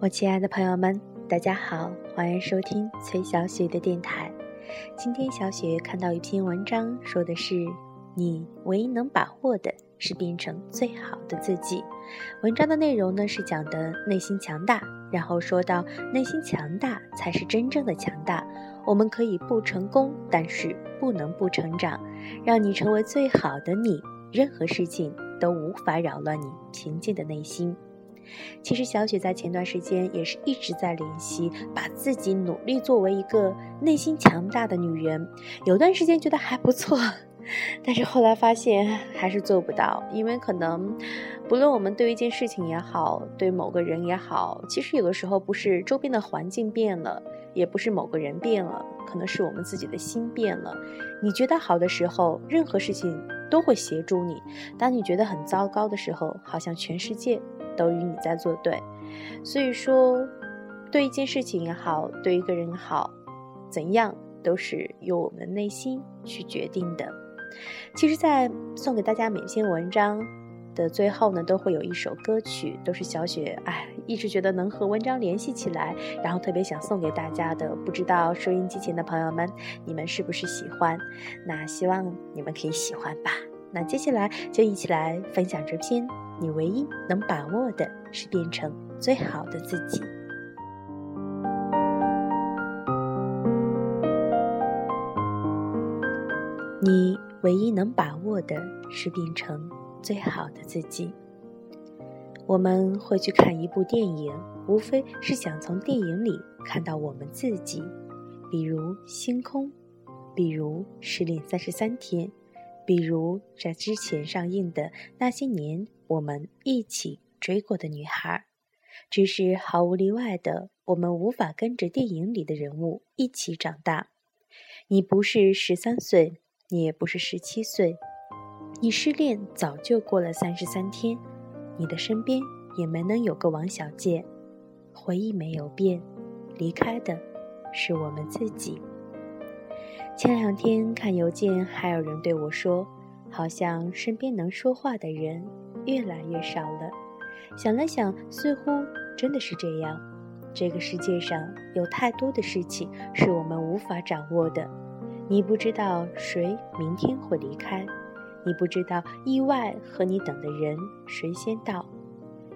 我亲爱的朋友们，大家好，欢迎收听崔小雪的电台。今天小雪看到一篇文章，说的是你唯一能把握的是变成最好的自己。文章的内容呢是讲的内心强大，然后说到内心强大才是真正的强大。我们可以不成功，但是不能不成长。让你成为最好的你，任何事情都无法扰乱你平静的内心。其实小雪在前段时间也是一直在练习，把自己努力作为一个内心强大的女人。有段时间觉得还不错，但是后来发现还是做不到，因为可能不论我们对一件事情也好，对某个人也好，其实有的时候不是周边的环境变了，也不是某个人变了，可能是我们自己的心变了。你觉得好的时候，任何事情都会协助你；当你觉得很糟糕的时候，好像全世界。都与你在作对，所以说，对一件事情也好，对一个人也好，怎样都是由我们内心去决定的。其实，在送给大家每篇文章的最后呢，都会有一首歌曲，都是小雪哎一直觉得能和文章联系起来，然后特别想送给大家的。不知道收音机前的朋友们，你们是不是喜欢？那希望你们可以喜欢吧。那接下来就一起来分享这篇。你唯一能把握的是变成最好的自己。你唯一能把握的是变成最好的自己。我们会去看一部电影，无非是想从电影里看到我们自己，比如《星空》，比如《失恋三十三天》，比如在之前上映的那些年。我们一起追过的女孩，只是毫无例外的，我们无法跟着电影里的人物一起长大。你不是十三岁，你也不是十七岁，你失恋早就过了三十三天，你的身边也没能有个王小贱。回忆没有变，离开的是我们自己。前两天看邮件，还有人对我说，好像身边能说话的人。越来越少了。想了想，似乎真的是这样。这个世界上有太多的事情是我们无法掌握的。你不知道谁明天会离开，你不知道意外和你等的人谁先到。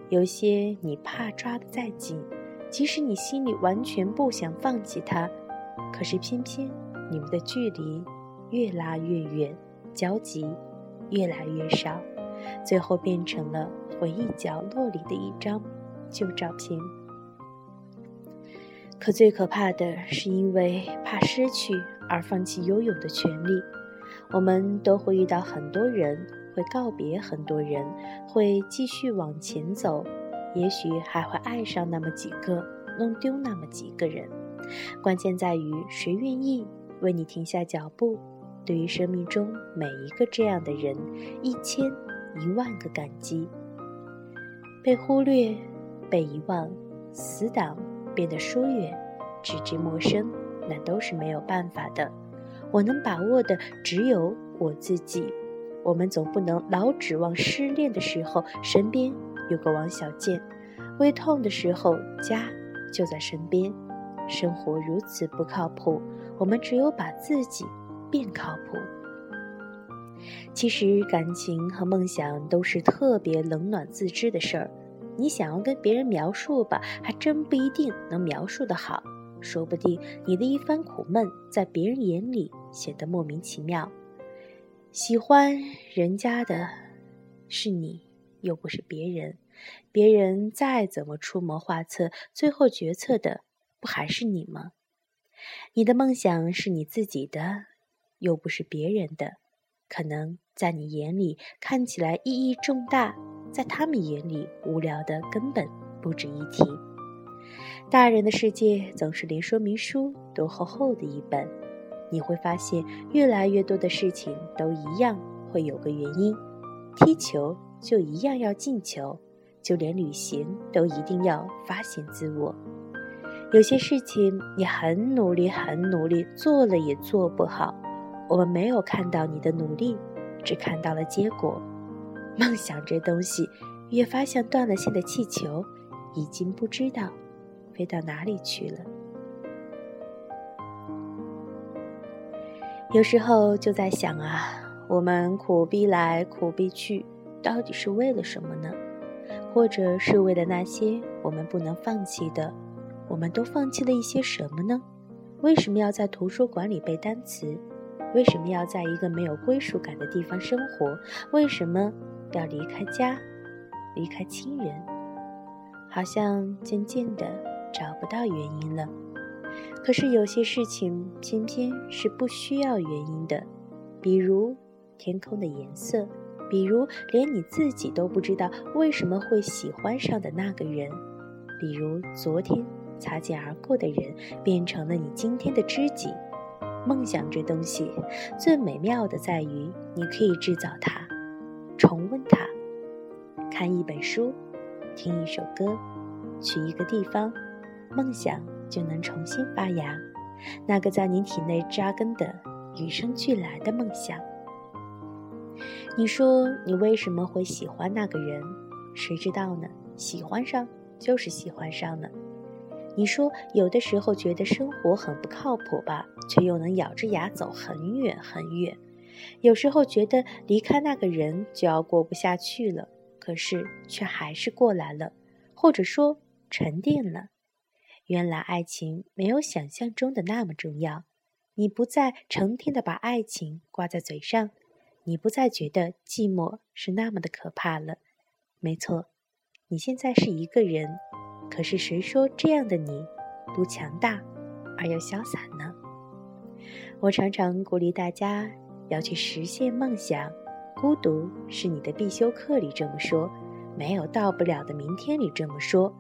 有些你怕抓得再紧，即使你心里完全不想放弃他，可是偏偏你们的距离越拉越远，交集越来越少。最后变成了回忆角落里的一张旧照片。可最可怕的是，因为怕失去而放弃拥有的权利。我们都会遇到很多人，会告别很多人，会继续往前走，也许还会爱上那么几个，弄丢那么几个人。关键在于谁愿意为你停下脚步。对于生命中每一个这样的人，一千。一万个感激，被忽略，被遗忘，死党变得疏远，直至陌生，那都是没有办法的。我能把握的只有我自己。我们总不能老指望失恋的时候身边有个王小贱，胃痛的时候家就在身边。生活如此不靠谱，我们只有把自己变靠谱。其实，感情和梦想都是特别冷暖自知的事儿。你想要跟别人描述吧，还真不一定能描述的好。说不定你的一番苦闷，在别人眼里显得莫名其妙。喜欢人家的是你，又不是别人。别人再怎么出谋划策，最后决策的不还是你吗？你的梦想是你自己的，又不是别人的。可能在你眼里看起来意义重大，在他们眼里无聊的根本不值一提。大人的世界总是连说明书都厚厚的一本，你会发现越来越多的事情都一样会有个原因。踢球就一样要进球，就连旅行都一定要发现自我。有些事情你很努力很努力做了也做不好。我们没有看到你的努力，只看到了结果。梦想这东西，越发像断了线的气球，已经不知道飞到哪里去了。有时候就在想啊，我们苦逼来苦逼去，到底是为了什么呢？或者是为了那些我们不能放弃的？我们都放弃了一些什么呢？为什么要在图书馆里背单词？为什么要在一个没有归属感的地方生活？为什么要离开家，离开亲人？好像渐渐的找不到原因了。可是有些事情偏偏是不需要原因的，比如天空的颜色，比如连你自己都不知道为什么会喜欢上的那个人，比如昨天擦肩而过的人变成了你今天的知己。梦想这东西最美妙的在于，你可以制造它，重温它，看一本书，听一首歌，去一个地方，梦想。就能重新发芽，那个在你体内扎根的与生俱来的梦想。你说你为什么会喜欢那个人？谁知道呢？喜欢上就是喜欢上了。你说有的时候觉得生活很不靠谱吧，却又能咬着牙走很远很远。有时候觉得离开那个人就要过不下去了，可是却还是过来了，或者说沉淀了。原来爱情没有想象中的那么重要，你不再成天的把爱情挂在嘴上，你不再觉得寂寞是那么的可怕了。没错，你现在是一个人，可是谁说这样的你不强大而又潇洒呢？我常常鼓励大家要去实现梦想，孤独是你的必修课里这么说。没有到不了的明天里这么说，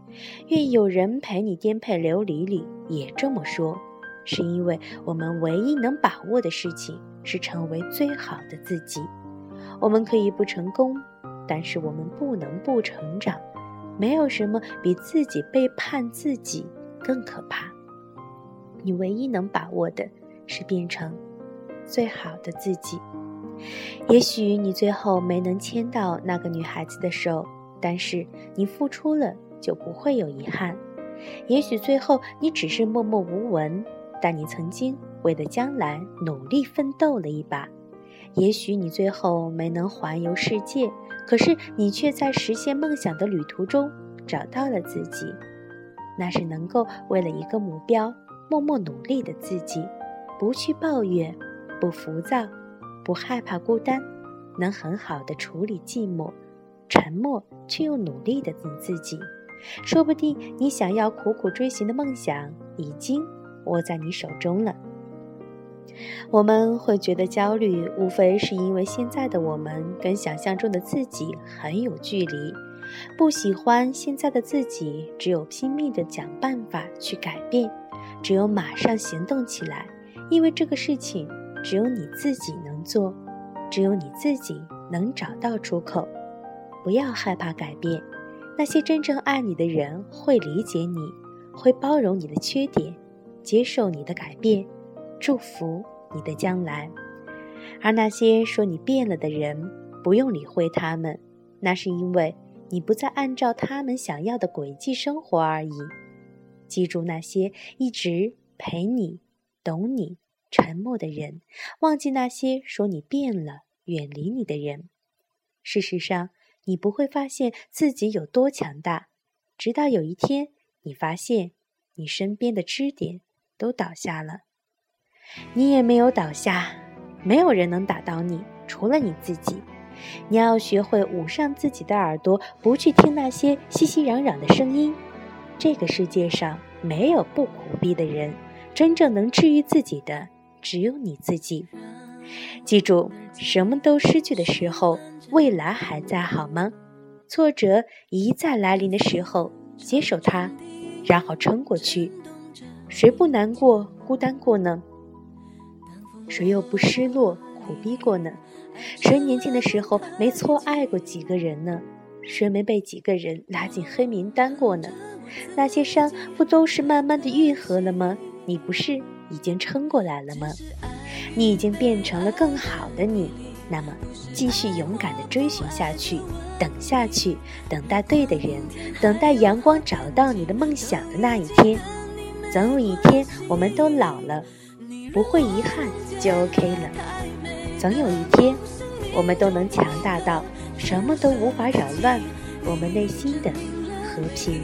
愿有人陪你颠沛流离里也这么说，是因为我们唯一能把握的事情是成为最好的自己。我们可以不成功，但是我们不能不成长。没有什么比自己背叛自己更可怕。你唯一能把握的是变成最好的自己。也许你最后没能牵到那个女孩子的手。但是你付出了，就不会有遗憾。也许最后你只是默默无闻，但你曾经为了将来努力奋斗了一把。也许你最后没能环游世界，可是你却在实现梦想的旅途中找到了自己。那是能够为了一个目标默默努力的自己，不去抱怨，不浮躁，不害怕孤单，能很好的处理寂寞。沉默却又努力的你自己，说不定你想要苦苦追寻的梦想已经握在你手中了。我们会觉得焦虑，无非是因为现在的我们跟想象中的自己很有距离，不喜欢现在的自己，只有拼命的想办法去改变，只有马上行动起来，因为这个事情只有你自己能做，只有你自己能找到出口。不要害怕改变，那些真正爱你的人会理解你，会包容你的缺点，接受你的改变，祝福你的将来。而那些说你变了的人，不用理会他们，那是因为你不再按照他们想要的轨迹生活而已。记住那些一直陪你、懂你、沉默的人，忘记那些说你变了、远离你的人。事实上。你不会发现自己有多强大，直到有一天，你发现你身边的支点都倒下了，你也没有倒下，没有人能打倒你，除了你自己。你要学会捂上自己的耳朵，不去听那些熙熙攘攘的声音。这个世界上没有不苦逼的人，真正能治愈自己的只有你自己。记住，什么都失去的时候。未来还在好吗？挫折一再来临的时候，接受它，然后撑过去。谁不难过、孤单过呢？谁又不失落、苦逼过呢？谁年轻的时候没错爱过几个人呢？谁没被几个人拉进黑名单过呢？那些伤不都是慢慢的愈合了吗？你不是已经撑过来了吗？你已经变成了更好的你。那么继续勇敢地追寻下去，等下去，等待对的人，等待阳光找到你的梦想的那一天。总有一天，我们都老了，不会遗憾就 OK 了。总有一天，我们都能强大到什么都无法扰乱我们内心的和平。